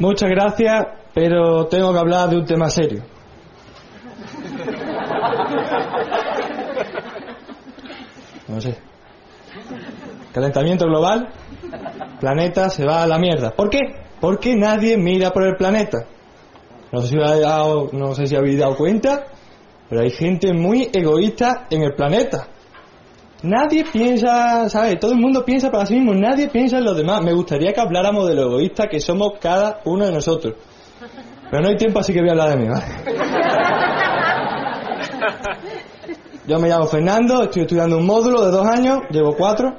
Muchas gracias, pero tengo que hablar de un tema serio. No sé. Calentamiento global, planeta se va a la mierda. ¿Por qué? Porque nadie mira por el planeta. No sé si habéis dado, no sé si habéis dado cuenta, pero hay gente muy egoísta en el planeta. Nadie piensa, ¿sabes? Todo el mundo piensa para sí mismo, nadie piensa en los demás. Me gustaría que habláramos de lo egoísta que somos cada uno de nosotros. Pero no hay tiempo, así que voy a hablar de mí, ¿vale? Yo me llamo Fernando, estoy estudiando un módulo de dos años, llevo cuatro.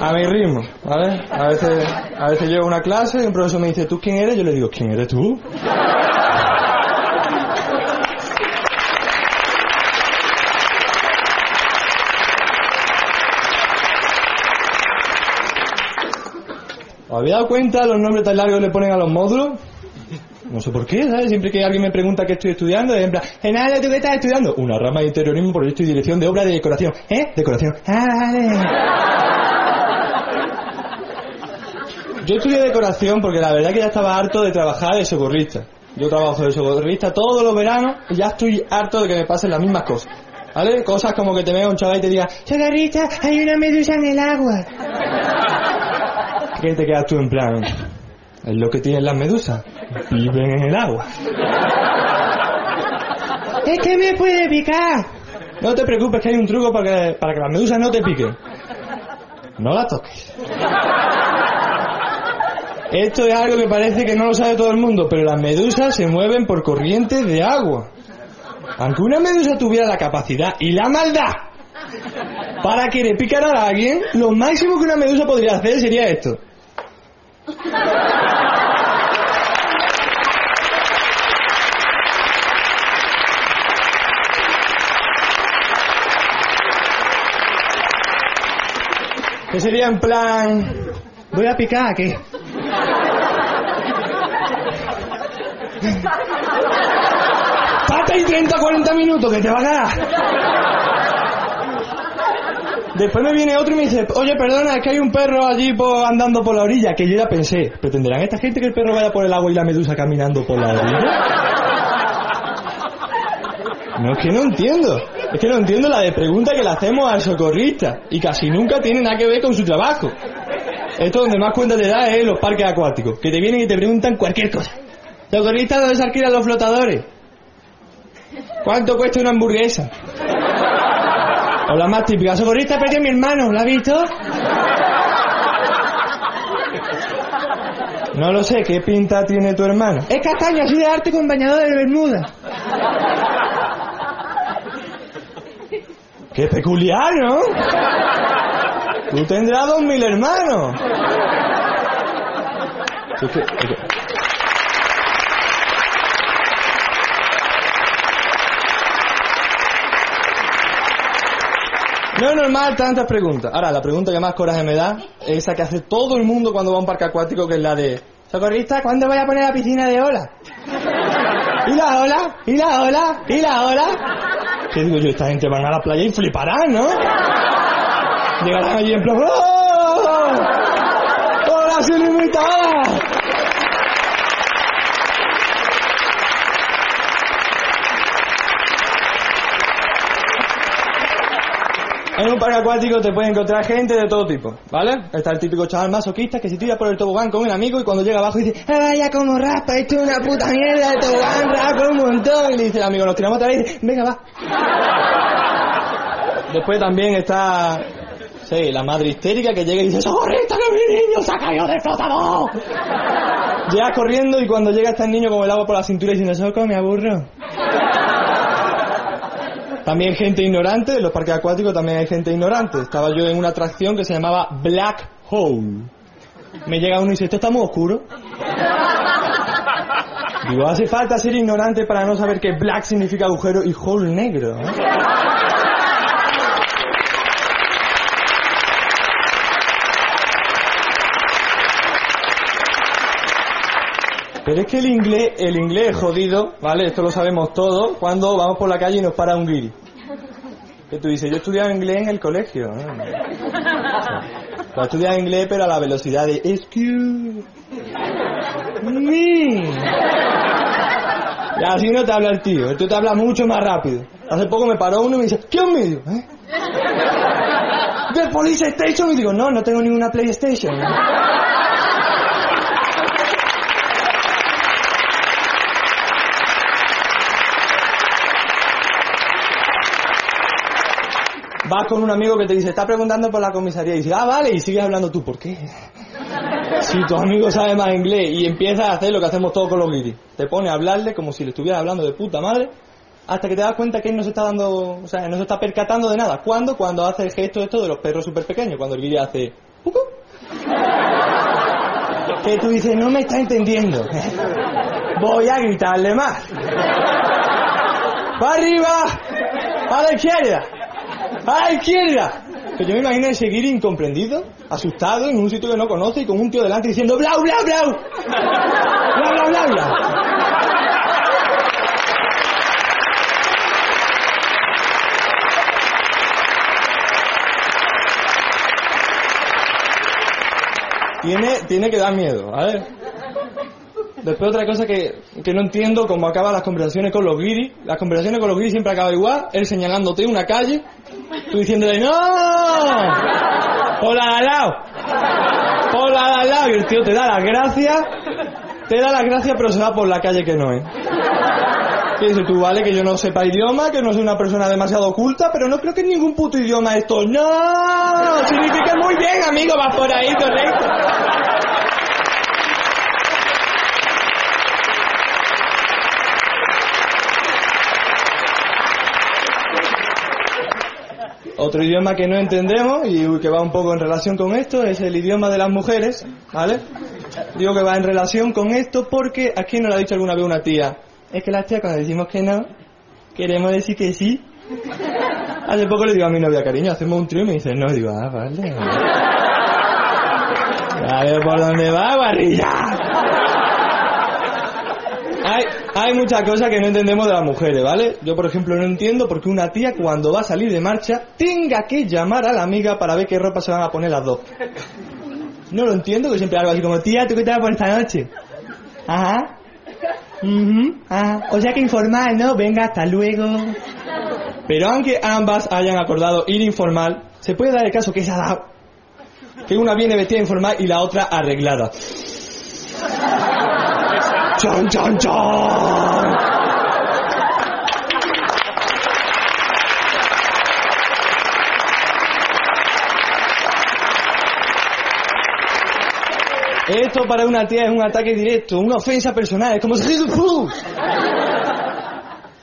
A mi ritmo, ¿vale? A veces, a veces llego a una clase y un profesor me dice, ¿tú quién eres? Yo le digo, ¿quién eres tú? ¿Os habéis dado cuenta los nombres tan largos le ponen a los módulos? No sé por qué, ¿sabes? Siempre que alguien me pregunta qué estoy estudiando, es en plan, Genaro, ¿tú qué estás estudiando? Una rama de interiorismo, proyecto y dirección de obra de decoración. ¿Eh? Decoración. Ah. Yo estudié decoración porque la verdad que ya estaba harto de trabajar de socorrista. Yo trabajo de socorrista todos los veranos y ya estoy harto de que me pasen las mismas cosas. ¿Vale? Cosas como que te vea un chaval y te diga, socorrista, hay una medusa en el agua. ¿Qué te quedas tú en plan? Es lo que tienen las medusas. Viven en el agua. Es que me puede picar. No te preocupes que hay un truco para que, para que las medusas no te piquen. No las toques. Esto es algo que parece que no lo sabe todo el mundo, pero las medusas se mueven por corrientes de agua. Aunque una medusa tuviera la capacidad y la maldad para querer picar a alguien, lo máximo que una medusa podría hacer sería esto. Que sería en plan, voy a picar, ¿qué? Pata y 30, 40 minutos, que te va a quedar. Después me viene otro y me dice, oye, perdona, es que hay un perro allí andando por la orilla, que yo ya pensé, ¿pretenderán esta gente que el perro vaya por el agua y la medusa caminando por la orilla? No, es que no entiendo. Es que no entiendo la de pregunta que le hacemos al socorrista y casi nunca tiene nada que ver con su trabajo. Esto donde más cuenta te da es los parques acuáticos, que te vienen y te preguntan cualquier cosa. Socorrista, ¿dónde se alquilan los flotadores? ¿Cuánto cuesta una hamburguesa? O la más típica, socorrista, perdió a mi hermano, ¿la has visto? No lo sé, ¿qué pinta tiene tu hermano? Es castaño, así de arte con bañador de bermuda. Qué peculiar, ¿no? Tú tendrás dos mil hermanos. Es que- es que- No es normal tantas preguntas. Ahora, la pregunta que más coraje me da es esa que hace todo el mundo cuando va a un parque acuático, que es la de... Socorrista, ¿cuándo voy a poner la piscina de ola? ¿Y la ola? ¿Y la ola? ¿Y la ola? ¿Qué digo yo? Esta gente van a la playa y fliparán, ¿no? Llegarán allí en plan... En un parque acuático te puedes encontrar gente de todo tipo, ¿vale? Está el típico chaval masoquista que se tira por el tobogán con un amigo y cuando llega abajo dice, ¡Ah, vaya como raspa, esto es una puta mierda de tobogán, raspa un montón! Y le dice el amigo, nos tiramos vez y dice, venga, va. Después también está, sí, la madre histérica que llega y dice, ¡Socorrista, que mi niño se ha caído del flotador! Llega corriendo y cuando llega está el niño con el agua por la cintura diciendo, ¡Soco, me aburro! También gente ignorante, en los parques acuáticos también hay gente ignorante. Estaba yo en una atracción que se llamaba Black Hole. Me llega uno y dice, ¿esto está muy oscuro? Digo, hace falta ser ignorante para no saber que black significa agujero y hole negro. ¿eh? Pero es que el inglés, el inglés es jodido, ¿vale? Esto lo sabemos todos, cuando vamos por la calle y nos para un guiri. Que tú dices, yo estudiaba inglés en el colegio. ¿no? Estudiaba inglés, pero a la velocidad de excuse me. Y así no te habla el tío, esto te habla mucho más rápido. Hace poco me paró uno y me dice, ¿qué me dio? ¿Eh? ¿Del Police Station? Y digo, no, no tengo ninguna PlayStation. Vas con un amigo que te dice, está preguntando por la comisaría, y dice, ah, vale, y sigues hablando tú, ¿por qué? Si tu amigo sabe más inglés y empiezas a hacer lo que hacemos todos con los guiris, te pone a hablarle como si le estuvieras hablando de puta madre, hasta que te das cuenta que él no se está dando, o sea, no se está percatando de nada. ¿Cuándo? Cuando hace el gesto esto de los perros súper pequeños, cuando el guiri hace, "Cucú". Que tú dices, no me está entendiendo. Voy a gritarle más. ¡Para arriba! ¡A la izquierda! ¡A la izquierda! Que yo me imagino ese guiri incomprendido, asustado, en un sitio que no conoce y con un tío delante diciendo ¡Blau, blau, blau! ¡Blau, blau, blau, blau! Tiene, tiene que dar miedo, ¿vale? Después otra cosa que, que no entiendo cómo acaban las conversaciones con los guiris. Las conversaciones con los guiris siempre acaban igual, él señalándote una calle, tú diciéndole ¡No! ¡Por de al lado! ¡Por la de al lado! Y el tío te da las gracias, te da las gracias pero se va por la calle que no es. Y dices tú, vale, que yo no sepa idioma, que no soy una persona demasiado oculta, pero no creo que ningún puto idioma esto ¡No! Significa muy bien, amigo, vas por ahí, correcto. Otro idioma que no entendemos y que va un poco en relación con esto es el idioma de las mujeres, ¿vale? Digo que va en relación con esto porque aquí nos lo ha dicho alguna vez una tía. Es que las tías cuando decimos que no, queremos decir que sí. Hace poco le digo a mi novia, cariño, hacemos un trío y me dice, no, digo, ah, vale. A ver por dónde va, guarrilla. Hay, hay muchas cosas que no entendemos de las mujeres, ¿vale? Yo, por ejemplo, no entiendo por qué una tía cuando va a salir de marcha tenga que llamar a la amiga para ver qué ropa se van a poner las dos. No lo entiendo, que siempre algo así como, tía, ¿tú qué te vas a poner esta noche? Ajá. Ujú, ajá. O sea que informal, ¿no? Venga, hasta luego. Pero aunque ambas hayan acordado ir informal, se puede dar el caso que se ha dado. Que una viene vestida informal y la otra arreglada. ¡Chan, chan, chan! Esto para una tía es un ataque directo, una ofensa personal, es como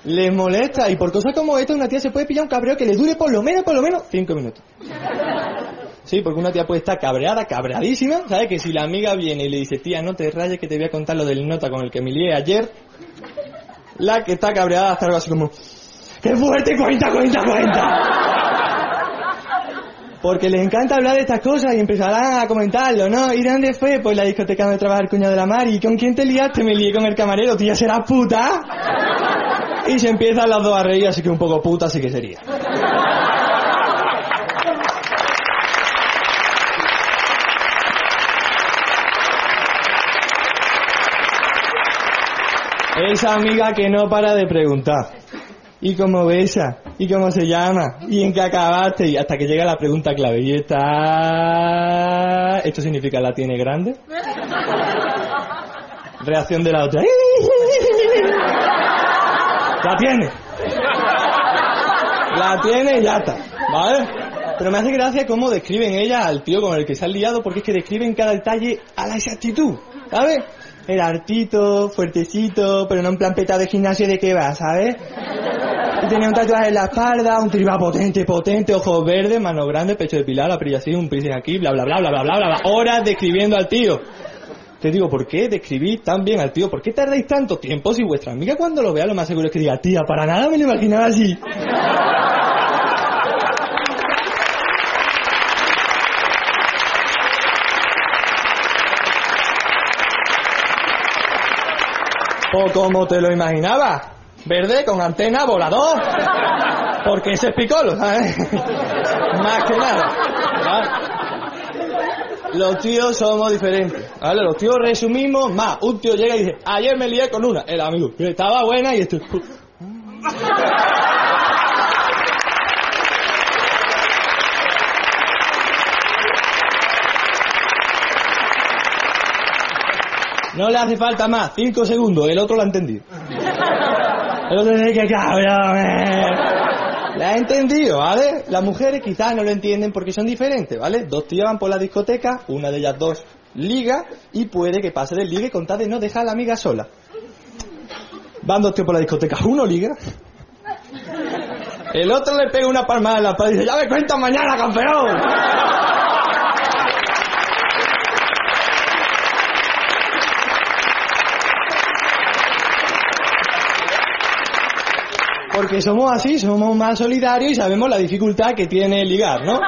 Les molesta y por cosas como esta una tía se puede pillar un cabreo que le dure por lo menos, por lo menos, cinco minutos. Sí, porque una tía puede estar cabreada, cabreadísima, ¿sabes? Que si la amiga viene y le dice, tía, no te rayes que te voy a contar lo del nota con el que me lié ayer, la que está cabreada está algo así como, ¡qué fuerte! ¡Cuenta, cuenta, cuenta! Porque les encanta hablar de estas cosas y empezarán a comentarlo, ¿no? ¿Y dónde fue? Pues la discoteca donde trabaja el cuñado de la Mari. ¿Y con quién te liaste? Me lié con el camarero, tía, será puta. Y se empiezan las dos a reír, así que un poco puta sí que sería. Esa amiga que no para de preguntar. ¿Y cómo besa? ¿Y cómo se llama? ¿Y en qué acabaste? Y hasta que llega la pregunta clave. ¿Y está...? ¿Esto significa la tiene grande? Reacción de la otra. La tiene. La tiene y ya está. ¿Vale? Pero me hace gracia cómo describen ella al tío con el que se han liado porque es que describen cada detalle a la exactitud. ¿Sabes? era hartito, fuertecito, pero no en plan peta de gimnasio de qué va, ¿sabes? Y tenía un tatuaje en la espalda, un triba potente, potente, ojos verdes, mano grande, pecho de pilar, la así, un piercing aquí, bla, bla, bla, bla, bla, bla, bla, horas describiendo al tío. Te digo, ¿por qué describí tan bien al tío? ¿Por qué tardáis tanto tiempo si vuestra amiga cuando lo vea lo más seguro es que diga, tía, para nada me lo imaginaba así? O como te lo imaginabas, verde con antena volador. Porque ese es picolo, ¿sabes? Más que nada. Los tíos somos diferentes, ¿vale? Los tíos resumimos más. Un tío llega y dice, ayer me lié con una, el amigo. Estaba buena y esto... No le hace falta más, cinco segundos, el otro lo ha entendido. El otro dice que cabrón. La ha entendido, ¿vale? Las mujeres quizás no lo entienden porque son diferentes, ¿vale? Dos tíos van por la discoteca, una de ellas dos liga y puede que pase del ligue con tal de no dejar a la amiga sola. Van dos tíos por la discoteca, uno liga. El otro le pega una palmada en la espalda y dice, ya me cuentas mañana, campeón. Porque somos así, somos más solidarios y sabemos la dificultad que tiene ligar, ¿no?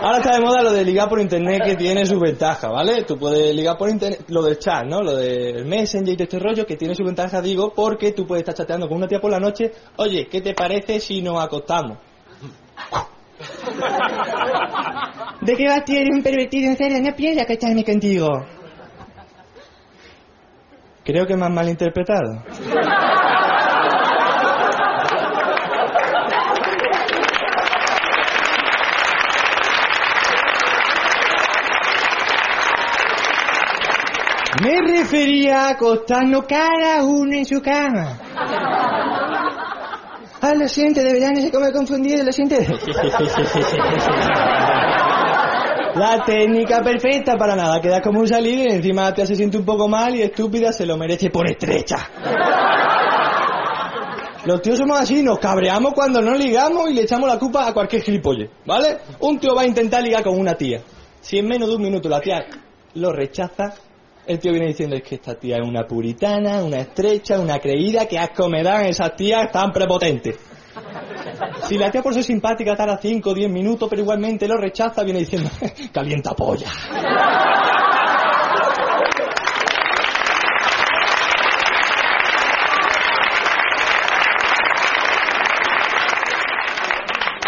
Ahora está de moda lo de ligar por internet que tiene su ventaja, ¿vale? Tú puedes ligar por internet, lo del chat, ¿no? Lo del Messenger y todo este rollo que tiene su ventaja, digo, porque tú puedes estar chateando con una tía por la noche, oye, ¿qué te parece si nos acostamos? ¿De qué vas, tío? Eres un pervertido en serio, no piensas acostarme contigo. Creo que me han malinterpretado. Me refería a acostarnos cada uno en su cama. Ah, lo siento, de verdad no sé cómo he confundido, lo siento. La técnica perfecta para nada, queda como un salir y encima te se siente un poco mal y estúpida se lo merece por estrecha. Los tíos somos así, nos cabreamos cuando no ligamos y le echamos la culpa a cualquier gilipolle, ¿vale? Un tío va a intentar ligar con una tía. Si en menos de un minuto la tía lo rechaza, el tío viene diciendo es que esta tía es una puritana, una estrecha, una creída, que asco me dan esas tías tan prepotentes. Si la tía por ser simpática tarda 5 o 10 minutos, pero igualmente lo rechaza, viene diciendo, calienta polla.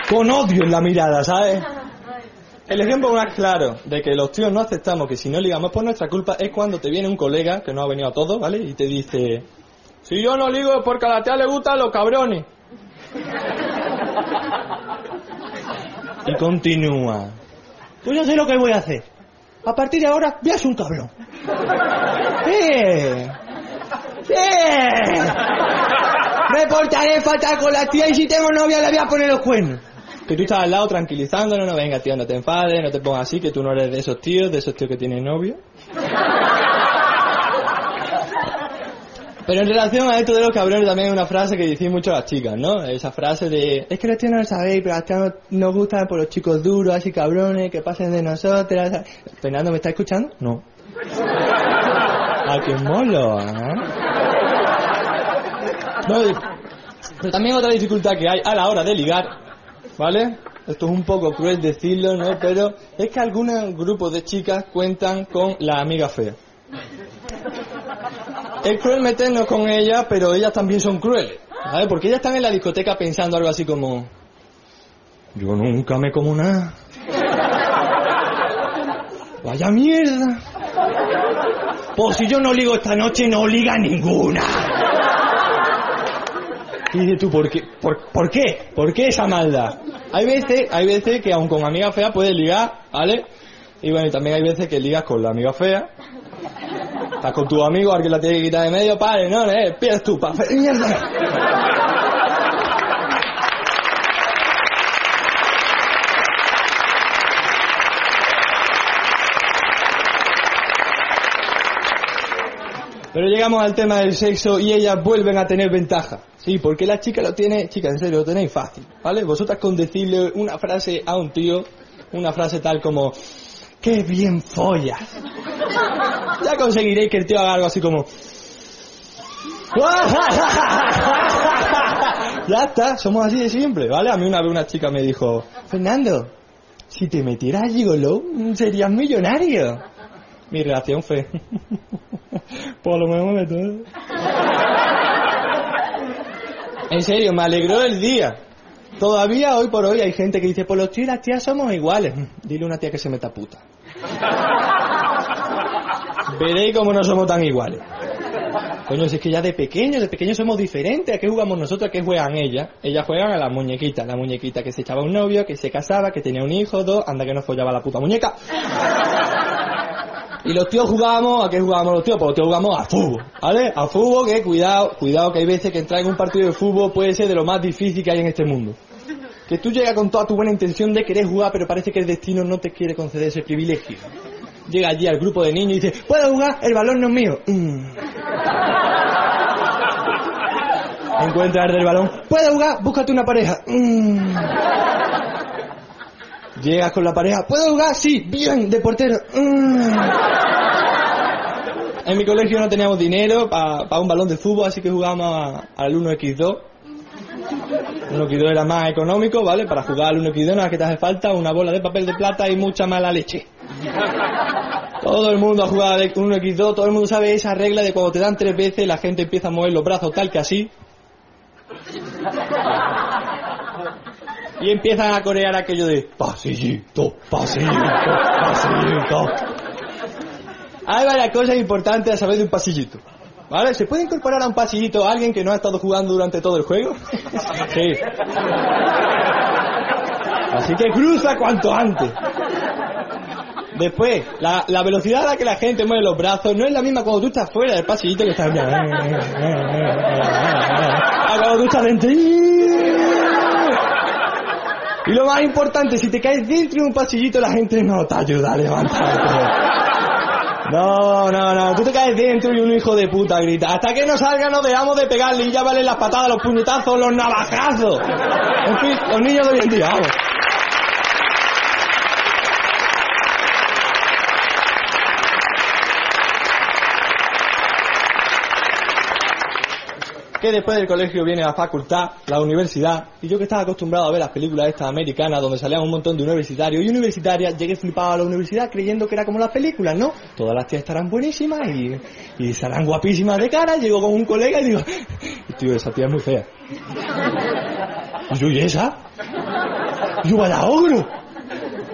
Con odio en la mirada, ¿sabes? El ejemplo más claro de que los tíos no aceptamos que si no ligamos por nuestra culpa es cuando te viene un colega, que no ha venido a todo, ¿vale? Y te dice, si yo no ligo es porque a la tía le gustan los cabrones. Y continúa. Pues yo sé lo que voy a hacer. A partir de ahora, ser un cabrón. ¡Sí! ¡Sí! Me portaré fatal con la tía y si tengo novia le voy a poner los cuernos. Que tú estás al lado tranquilizándolo, no venga tío, no te enfades, no te pongas así, que tú no eres de esos tíos, de esos tíos que tienen novio. Pero en relación a esto de los cabrones también hay una frase que dicen mucho las chicas, ¿no? Esa frase de, es que los tíos no lo sabéis, pero las tías no- nos gustan por los chicos duros, así cabrones, que pasen de nosotras. Fernando, ¿me está escuchando? No. Ah, qué molo, ¿eh? No, pero también otra dificultad que hay a la hora de ligar ¿vale? Esto es un poco cruel decirlo, ¿no? Pero es que algunos grupos de chicas cuentan con la amiga fea. Es cruel meternos con ellas, pero ellas también son crueles, ¿vale? Porque ellas están en la discoteca pensando algo así como... Yo nunca me como nada. Vaya mierda. Pues si yo no ligo esta noche, no liga ninguna. Y dices tú, ¿por qué? ¿Por, por qué? ¿Por qué esa maldad? Hay veces, hay veces que aun con amiga fea puedes ligar, ¿vale? Y bueno, y también hay veces que ligas con la amiga fea. Estás con tu amigo, alguien la tiene que quitar de medio, padre, no, eh, pierdes tú, pa, mierda. Pero llegamos al tema del sexo y ellas vuelven a tener ventaja. Sí, porque la chica lo tiene, chicas, en serio, lo tenéis fácil, ¿vale? Vosotras con decirle una frase a un tío, una frase tal como, ¡qué bien follas! Ya conseguiréis que el tío haga algo así como, ya está, somos así de siempre, ¿vale? A mí una vez una chica me dijo, Fernando, si te metieras a Gigolo, serías millonario. Mi reacción fue, por lo menos me todo. En serio, me alegró el día. Todavía hoy por hoy hay gente que dice, pues los tíos y las tías somos iguales. Dile a una tía que se meta puta. Veréis cómo no somos tan iguales. Coño, si es que ya de pequeños, de pequeños somos diferentes. ¿A qué jugamos nosotros? ¿A qué juegan ellas? Ellas juegan a la muñequita. La muñequita que se echaba un novio, que se casaba, que tenía un hijo, dos, anda que no follaba la puta muñeca. Y los tíos jugábamos, ¿a qué jugábamos los tíos? Pues los tíos jugamos a fútbol, ¿vale? A fútbol que, cuidado, cuidado que hay veces que entrar en un partido de fútbol puede ser de lo más difícil que hay en este mundo. Que tú llegas con toda tu buena intención de querer jugar, pero parece que el destino no te quiere conceder ese privilegio. Llega allí al grupo de niños y dice, ¿puedo jugar? El balón no es mío. Mm. Encuentra el del balón. ¿Puedo jugar? Búscate una pareja. Mm. Llegas con la pareja. ¿Puedo jugar? Sí, bien, de portero. Mm. En mi colegio no teníamos dinero para un balón de fútbol, así que jugábamos al 1x2. 1x2 era más económico, ¿vale? Para jugar al 1x2 nada que te hace falta una bola de papel de plata y mucha mala leche. Todo el mundo ha jugado al 1x2, todo el mundo sabe esa regla de cuando te dan tres veces la gente empieza a mover los brazos tal que así. Y empiezan a corear aquello de pasillito, pasillito, pasillito. Hay varias cosas importantes a saber de un pasillito. ¿Vale? ¿Se puede incorporar a un pasillito a alguien que no ha estado jugando durante todo el juego? sí. Así que cruza cuanto antes. Después, la, la velocidad a la que la gente mueve los brazos no es la misma cuando tú estás fuera del pasillito que estás... A cuando tú estás dentro... Y lo más importante, si te caes dentro de un pasillito, la gente no te ayuda a levantarte. No, no, no, tú te caes dentro y un hijo de puta grita. Hasta que no salga nos dejamos de pegarle y ya valen las patadas, los puñetazos, los navajazos. En fin, los niños de hoy en día, vamos. Que después del colegio viene la facultad, la universidad, y yo que estaba acostumbrado a ver las películas estas americanas donde salían un montón de universitarios y universitarias, llegué flipado a la universidad creyendo que era como las películas, ¿no? Todas las tías estarán buenísimas y, y serán guapísimas de cara, llego con un colega y digo, tío, esa tía es muy fea. Y yo, ¿y esa? Y yo, vaya ogro.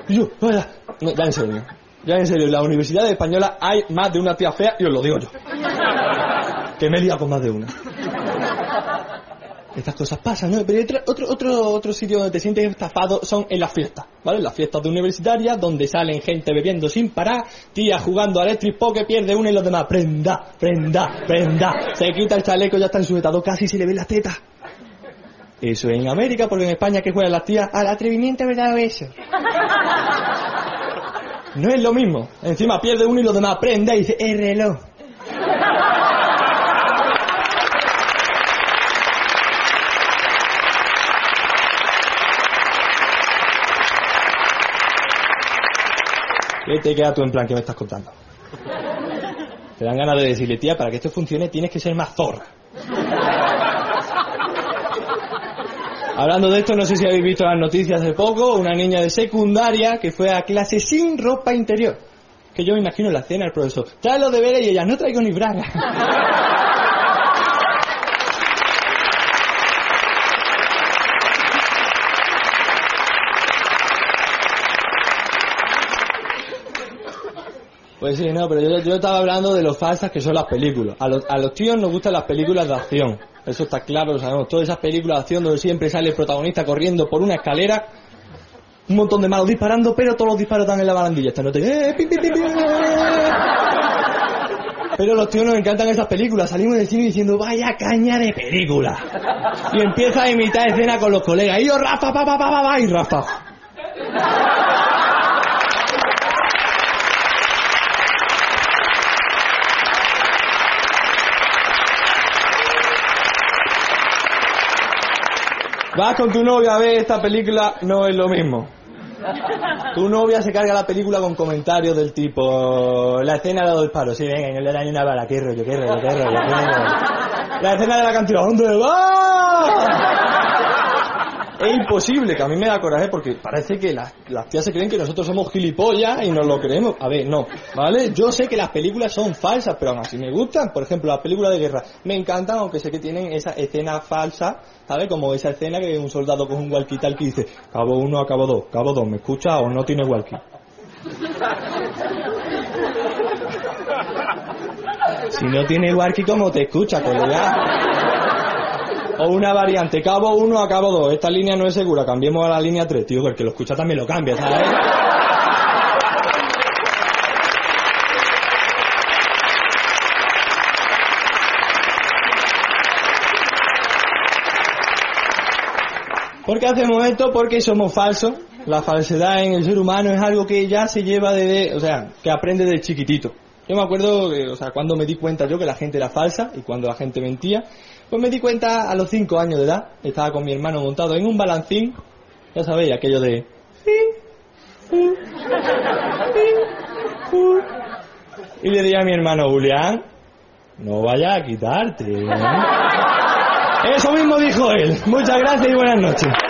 Y yo, vaya... No, ya en serio, ya en serio, en la Universidad Española hay más de una tía fea y os lo digo yo. Que me he con más de una. Estas cosas pasan, ¿no? Pero otro, otro, otro, otro sitio donde te sientes estafado son en las fiestas, ¿vale? Las fiestas de universitarias donde salen gente bebiendo sin parar, tías jugando al electric que pierde una y los demás, prenda, prenda, prenda. Se quita el chaleco, ya está ensujetado, casi se le ven las tetas. Eso en América, porque en España que juegan las tías al atrevimiento verdadero eso. No es lo mismo. Encima pierde uno y los demás prenda y dice, el reloj. ¿Qué te queda tú en plan que me estás contando? Te dan ganas de decirle, tía, para que esto funcione tienes que ser más zorra. Hablando de esto, no sé si habéis visto las noticias hace poco, una niña de secundaria que fue a clase sin ropa interior. Que yo me imagino la cena el profesor. Trae los deberes y ella, no traigo ni braga. Pues sí, no, pero yo, estaba hablando de lo falsas que son las películas. A los, a los tíos nos gustan las películas de acción. Eso está claro, lo sabemos. Todas esas películas de acción donde siempre sale el protagonista corriendo por una escalera, un montón de malos disparando, pero todos los disparos están en la barandilla. Esta no. ¡Eh! Pero los tíos nos encantan esas películas. Salimos del cine diciendo, vaya caña de película. Y empieza a imitar escena con los colegas. Y yo, Rafa, pa, pa, pa, pa, pa, y Rafa. Vas con tu novia a ver esta película, no es lo mismo. Tu novia se carga la película con comentarios del tipo la escena de los disparos, sí, venga, no le ni una bala, qué rollo, qué rollo, qué rollo. La escena de la cantidad, ¿dónde va? Es imposible, que a mí me da coraje porque parece que las, las tías se creen que nosotros somos gilipollas y nos lo creemos. A ver, no, ¿vale? Yo sé que las películas son falsas, pero aún así me gustan. Por ejemplo, las películas de guerra me encantan, aunque sé que tienen esa escena falsa, ¿sabes? Como esa escena que un soldado con un walkie-talkie y dice, cabo uno cabo dos, cabo dos, ¿me escucha o no tiene walkie? Si no tiene walkie, ¿cómo te escucha, colega? O una variante, cabo 1 a cabo 2. Esta línea no es segura, cambiemos a la línea 3. Tío, porque lo escucha también lo cambia, ¿sabes? ¿Por qué hacemos esto? Porque somos falsos. La falsedad en el ser humano es algo que ya se lleva de, o sea, que aprende de chiquitito. Yo me acuerdo, que, o sea, cuando me di cuenta yo que la gente era falsa y cuando la gente mentía, pues me di cuenta a los 5 años de edad. Estaba con mi hermano montado en un balancín, ya sabéis, aquello de... Y le dije a mi hermano, Julián, no vayas a quitarte. ¿eh?". Eso mismo dijo él. Muchas gracias y buenas noches.